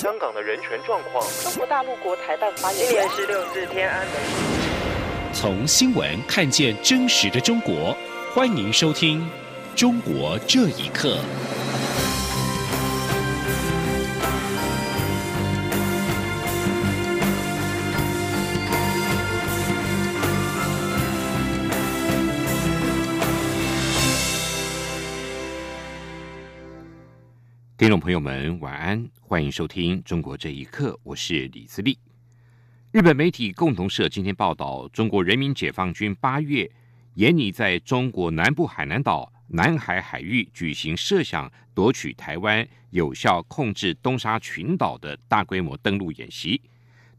香港的人权状况。中国大陆国台办发言今年十六是天安门。从新闻看见真实的中国，欢迎收听《中国这一刻》。听众朋友们，晚安，欢迎收听《中国这一刻》，我是李自立。日本媒体共同社今天报道，中国人民解放军八月沿拟在中国南部海南岛南海海域举行设想夺取台湾、有效控制东沙群岛的大规模登陆演习。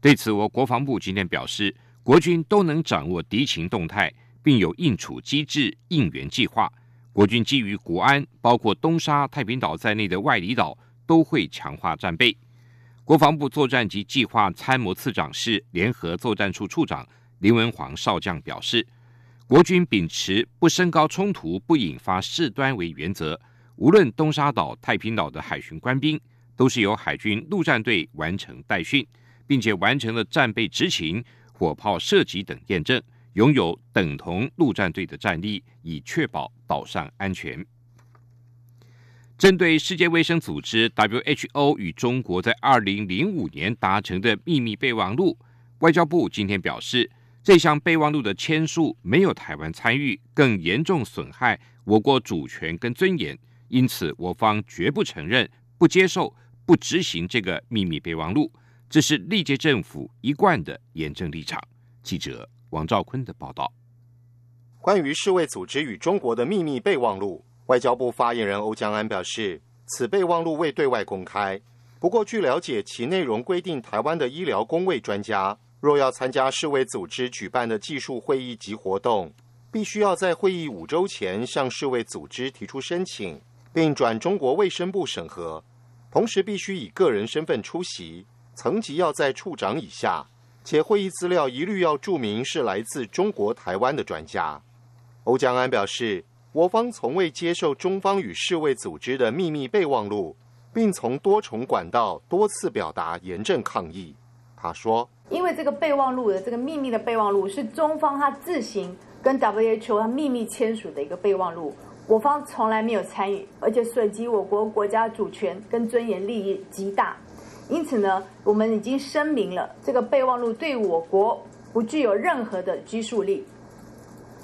对此，我国防部今天表示，国军都能掌握敌情动态，并有应处机制、应援计划。国军基于国安，包括东沙、太平岛在内的外离岛，都会强化战备。国防部作战及计划参谋次长室联合作战处处长林文煌少将表示，国军秉持不升高冲突、不引发事端为原则，无论东沙岛、太平岛的海巡官兵，都是由海军陆战队完成代训，并且完成了战备执勤、火炮射击等验证。拥有等同陆战队的战力，以确保岛上安全。针对世界卫生组织 （WHO） 与中国在二零零五年达成的秘密备忘录，外交部今天表示，这项备忘录的签署没有台湾参与，更严重损害我国主权跟尊严，因此我方绝不承认、不接受、不执行这个秘密备忘录。这是历届政府一贯的严正立场。记者。王兆坤的报道：关于世卫组织与中国的秘密备忘录，外交部发言人欧江安表示，此备忘录未对外公开。不过，据了解，其内容规定，台湾的医疗工卫专家若要参加世卫组织举办的技术会议及活动，必须要在会议五周前向世卫组织提出申请，并转中国卫生部审核，同时必须以个人身份出席，层级要在处长以下。且会议资料一律要注明是来自中国台湾的专家。欧江安表示，我方从未接受中方与世卫组织的秘密备忘录，并从多重管道多次表达严正抗议。他说：“因为这个备忘录的这个秘密的备忘录是中方他自行跟 WHO 他秘密签署的一个备忘录，我方从来没有参与，而且损及我国国家主权跟尊严利益极大。”因此呢，我们已经声明了，这个备忘录对我国不具有任何的拘束力。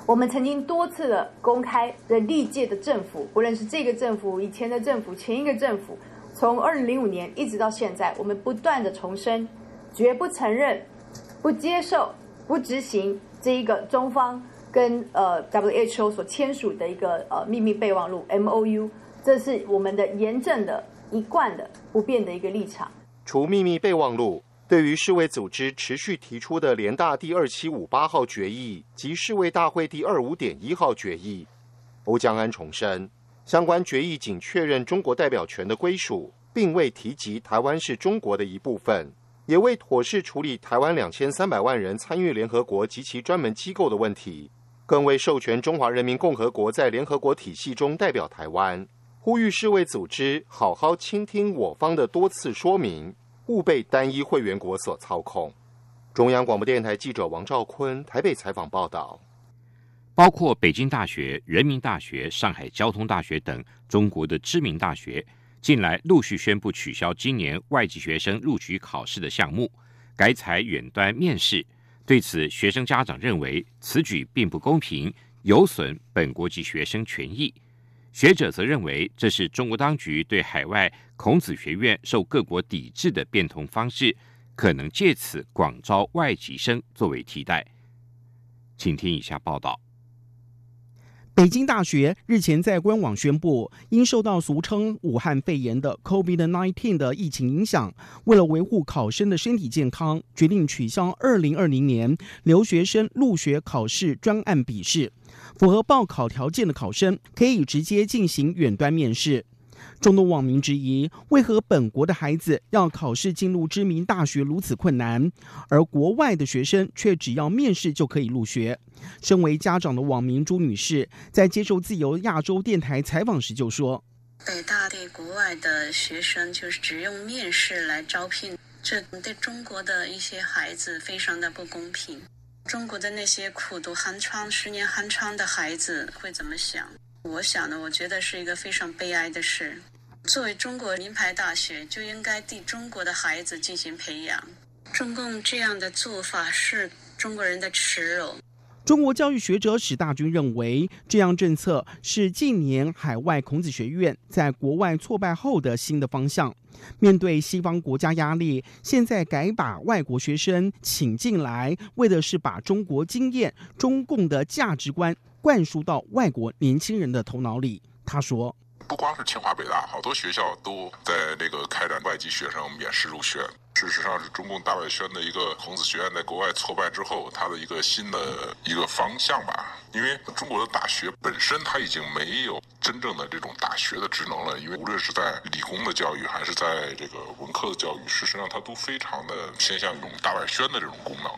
我们曾经多次的公开的历届的政府，不论是这个政府、以前的政府、前一个政府，从二零零五年一直到现在，我们不断的重申，绝不承认、不接受、不执行这一个中方跟呃 WHO 所签署的一个呃秘密备忘录 MOU，这是我们的严正的一贯的不变的一个立场。除秘密备忘录，对于世卫组织持续提出的联大第二七五八号决议及世卫大会第二五点一号决议，欧江安重申，相关决议仅确认中国代表权的归属，并未提及台湾是中国的一部分，也未妥善处理台湾两千三百万人参与联合国及其专门机构的问题，更未授权中华人民共和国在联合国体系中代表台湾。呼吁世卫组织好好倾听我方的多次说明，勿被单一会员国所操控。中央广播电台记者王兆坤台北采访报道。包括北京大学、人民大学、上海交通大学等中国的知名大学，近来陆续宣布取消今年外籍学生录取考试的项目，改采远端面试。对此，学生家长认为此举并不公平，有损本国籍学生权益。学者则认为，这是中国当局对海外孔子学院受各国抵制的变通方式，可能借此广招外籍生作为替代。请听以下报道：北京大学日前在官网宣布，因受到俗称武汉肺炎的 COVID-19 的疫情影响，为了维护考生的身体健康，决定取消2020年留学生入学考试专案笔试。符合报考条件的考生可以直接进行远端面试。众多网民质疑，为何本国的孩子要考试进入知名大学如此困难，而国外的学生却只要面试就可以入学？身为家长的网民朱女士在接受自由亚洲电台采访时就说：“北大对国外的学生就是只用面试来招聘，这对中国的一些孩子非常的不公平。中国的那些苦读寒窗、十年寒窗的孩子会怎么想？我想呢，我觉得是一个非常悲哀的事。作为中国名牌大学，就应该对中国的孩子进行培养。中共这样的做法是中国人的耻辱。中国教育学者史大军认为，这样政策是近年海外孔子学院在国外挫败后的新的方向。面对西方国家压力，现在改把外国学生请进来，为的是把中国经验、中共的价值观灌输到外国年轻人的头脑里。他说：“不光是清华、北大，好多学校都在这个开展外籍学生免试入学。”事实上是中共大外宣的一个孔子学院在国外挫败之后，它的一个新的一个方向吧。因为中国的大学本身它已经没有真正的这种大学的职能了，因为无论是在理工的教育还是在这个文科的教育，事实上它都非常的偏向一种大外宣的这种功能。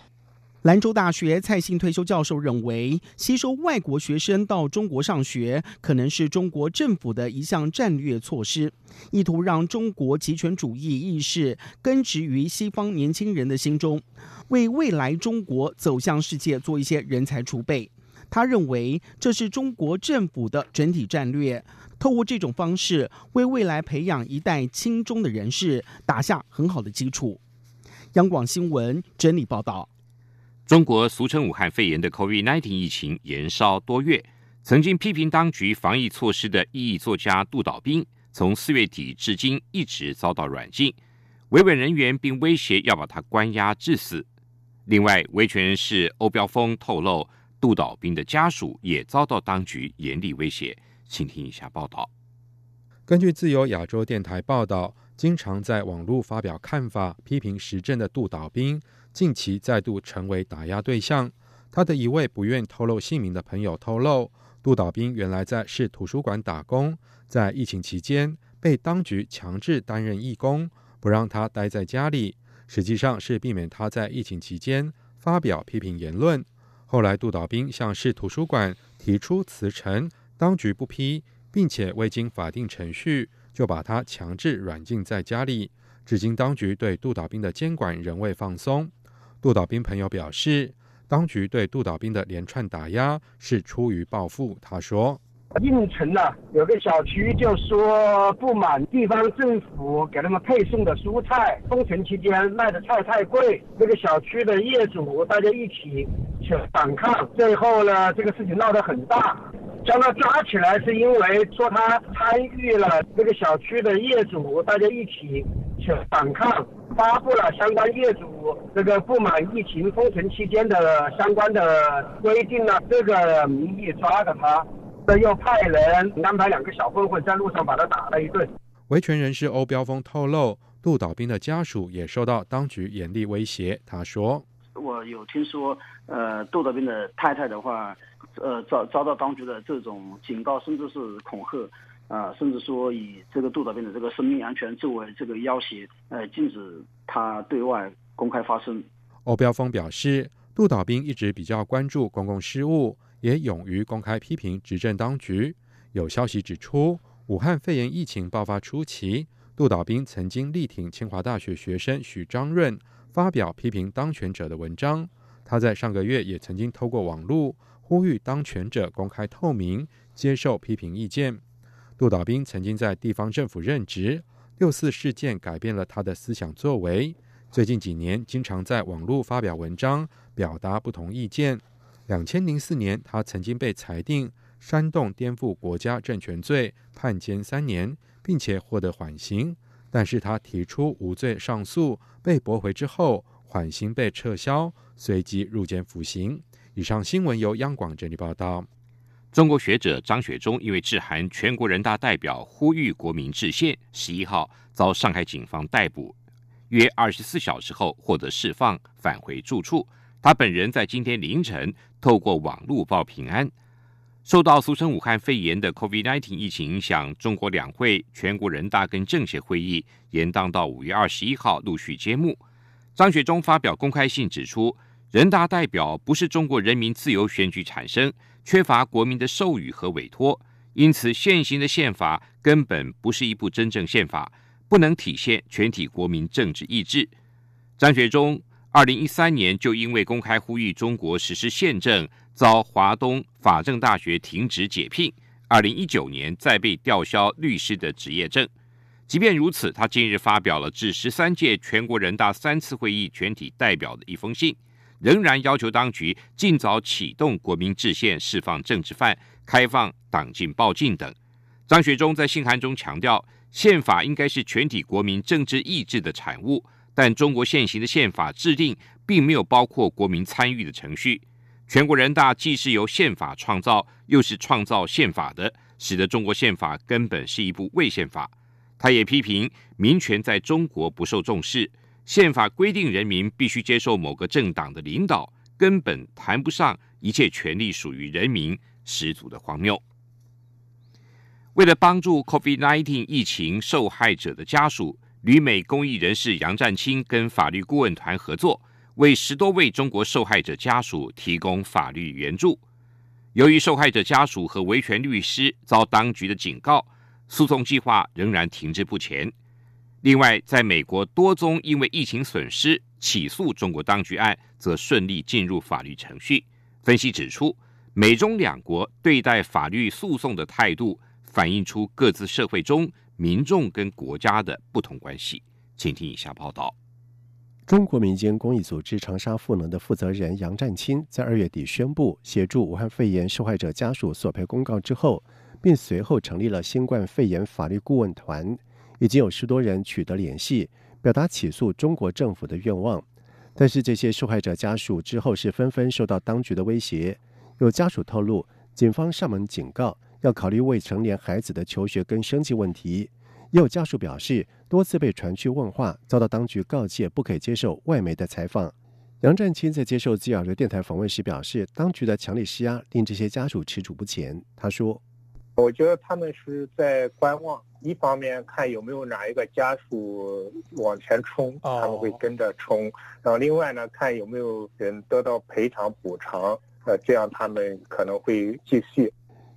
兰州大学蔡信退休教授认为，吸收外国学生到中国上学，可能是中国政府的一项战略措施，意图让中国极权主义意识根植于西方年轻人的心中，为未来中国走向世界做一些人才储备。他认为，这是中国政府的整体战略，透过这种方式，为未来培养一代亲中的人士打下很好的基础。央广新闻整理报道。中国俗称武汉肺炎的 COVID-19 疫情延烧多月，曾经批评当局防疫措施的异议作家杜导兵，从四月底至今一直遭到软禁，维稳人员并威胁要把他关押致死。另外，维权人士欧标峰透露，杜导兵的家属也遭到当局严厉威胁。请听一下报道。根据自由亚洲电台报道，经常在网络发表看法、批评时政的杜导兵。近期再度成为打压对象。他的一位不愿透露姓名的朋友透露，杜导兵原来在市图书馆打工，在疫情期间被当局强制担任义工，不让他待在家里，实际上是避免他在疫情期间发表批评言论。后来，杜导兵向市图书馆提出辞呈，当局不批，并且未经法定程序就把他强制软禁在家里。至今，当局对杜导兵的监管仍未放松。杜导兵朋友表示，当局对杜导兵的连串打压是出于报复。他说：“应城呢有个小区就说不满地方政府给他们配送的蔬菜，封城期间卖的菜太贵，那个小区的业主大家一起去反抗，最后呢这个事情闹得很大，将他抓起来是因为说他参与了那个小区的业主大家一起去反抗。”发布了相关业主这个不满疫情封城期间的相关的规定呢，这个名义抓的他，又派人安排两个小混混在路上把他打了一顿。维权人士欧标峰透露，杜导兵的家属也受到当局严厉威胁。他说：“我有听说，呃，杜导兵的太太的话，呃，遭遭到当局的这种警告，甚至是恐吓。”啊，甚至说以这个杜导兵的这个生命安全作为这个要挟，呃，禁止他对外公开发声。欧标峰表示，杜导兵一直比较关注公共事务，也勇于公开批评执政当局。有消息指出，武汉肺炎疫情爆发初期，杜导兵曾经力挺清华大学学生许章润，发表批评当权者的文章。他在上个月也曾经透过网络呼吁当权者公开透明，接受批评意见。杜导兵曾经在地方政府任职，六四事件改变了他的思想作为。最近几年，经常在网络发表文章，表达不同意见。两千零四年，他曾经被裁定煽动颠覆国家政权罪，判监三年，并且获得缓刑。但是他提出无罪上诉，被驳回之后，缓刑被撤销，随即入监服刑。以上新闻由央广整理报道。中国学者张雪忠因为致函全国人大代表，呼吁国民致宪，十一号遭上海警方逮捕，约二十四小时后获得释放，返回住处。他本人在今天凌晨透过网络报平安。受到俗称武汉肺炎的 COVID-19 疫情影响，中国两会、全国人大跟政协会议延宕到五月二十一号陆续揭幕。张雪忠发表公开信指出，人大代表不是中国人民自由选举产生。缺乏国民的授予和委托，因此现行的宪法根本不是一部真正宪法，不能体现全体国民政治意志。张学忠二零一三年就因为公开呼吁中国实施宪政，遭华东法政大学停职解聘。二零一九年再被吊销律师的职业证。即便如此，他近日发表了致十三届全国人大三次会议全体代表的一封信，仍然要求当局尽早启动国民制宪、释放政治犯、开放党禁报禁等。张学忠在信函中强调，宪法应该是全体国民政治意志的产物，但中国现行的宪法制定并没有包括国民参与的程序。全国人大既是由宪法创造，又是创造宪法的，使得中国宪法根本是一部伪宪法。他也批评民权在中国不受重视，宪法规定人民必须接受某个政党的领导，根本谈不上一切权利属于人民，十足的荒谬。为了帮助 COVID-19 疫情受害者的家属，旅美公益人士杨占清跟法律顾问团合作，为十多位中国受害者家属提供法律援助。由于受害者家属和维权律师遭当局的警告。诉讼计划仍然停滞不前。另外，在美国多宗因为疫情损失起诉中国当局案，则顺利进入法律程序。分析指出，美中两国对待法律诉讼的态度，反映出各自社会中民众跟国家的不同关系。请听以下报道：中国民间公益组织长沙赋能的负责人杨占清在二月底宣布，协助武汉肺炎受害者家属索赔公告之后。并随后成立了新冠肺炎法律顾问团，已经有十多人取得联系，表达起诉中国政府的愿望。但是这些受害者家属之后是纷纷受到当局的威胁。有家属透露，警方上门警告要考虑未成年孩子的求学跟生计问题。也有家属表示，多次被传去问话，遭到当局告诫不可以接受外媒的采访。杨占清在接受自由的电台访问时表示，当局的强力施压令这些家属踟蹰不前。他说。我觉得他们是在观望，一方面看有没有哪一个家属往前冲，他们会跟着冲；然后另外呢，看有没有人得到赔偿补偿，呃，这样他们可能会继续。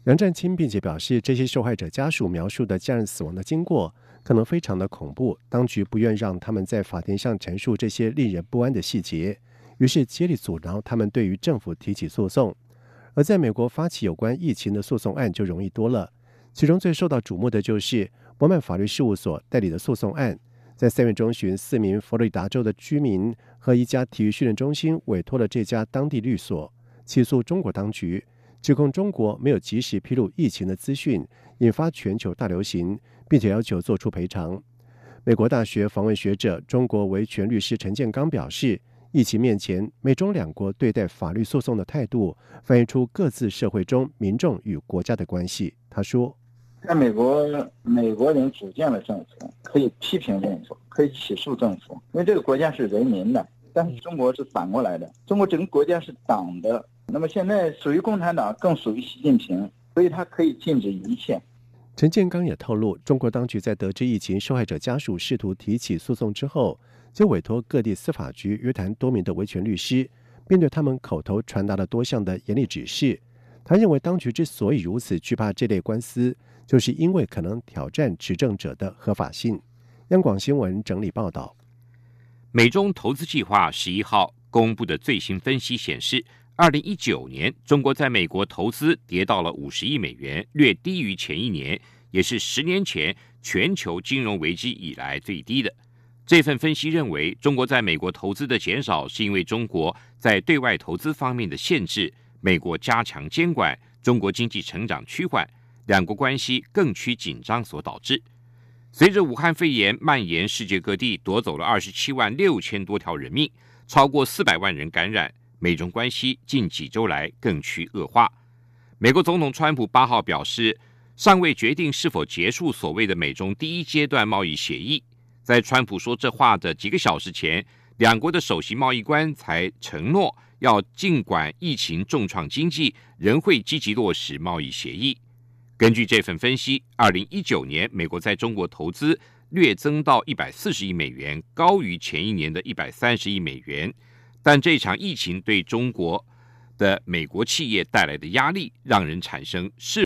杨占清并且表示，这些受害者家属描述的家人死亡的经过可能非常的恐怖，当局不愿让他们在法庭上陈述这些令人不安的细节，于是竭力阻挠他们对于政府提起诉讼。而在美国发起有关疫情的诉讼案就容易多了，其中最受到瞩目的就是伯曼法律事务所代理的诉讼案。在三月中旬，四名佛罗里达州的居民和一家体育训练中心委托了这家当地律所起诉中国当局，指控中国没有及时披露疫情的资讯，引发全球大流行，并且要求做出赔偿。美国大学访问学者、中国维权律师陈建刚表示。疫情面前，美中两国对待法律诉讼的态度，反映出各自社会中民众与国家的关系。他说：“在美国，美国人组建了政府，可以批评政府，可以起诉政府，因为这个国家是人民的。但是中国是反过来的，中国整个国家是党的。那么现在属于共产党，更属于习近平，所以他可以禁止一切。”陈建刚也透露，中国当局在得知疫情受害者家属试图提起诉讼之后。就委托各地司法局约谈多名的维权律师，并对他们口头传达了多项的严厉指示。他认为，当局之所以如此惧怕这类官司，就是因为可能挑战执政者的合法性。央广新闻整理报道：美中投资计划十一号公布的最新分析显示，二零一九年中国在美国投资跌到了五十亿美元，略低于前一年，也是十年前全球金融危机以来最低的。这份分析认为，中国在美国投资的减少是因为中国在对外投资方面的限制，美国加强监管，中国经济成长趋缓，两国关系更趋紧张所导致。随着武汉肺炎蔓延世界各地，夺走了二十七万六千多条人命，超过四百万人感染，美中关系近几周来更趋恶化。美国总统川普八号表示，尚未决定是否结束所谓的美中第一阶段贸易协议。在川普说这话的几个小时前，两国的首席贸易官才承诺要尽管疫情重创经济，仍会积极落实贸易协议。根据这份分析，二零一九年美国在中国投资略增到一百四十亿美元，高于前一年的一百三十亿美元。但这场疫情对中国的美国企业带来的压力，让人产生是。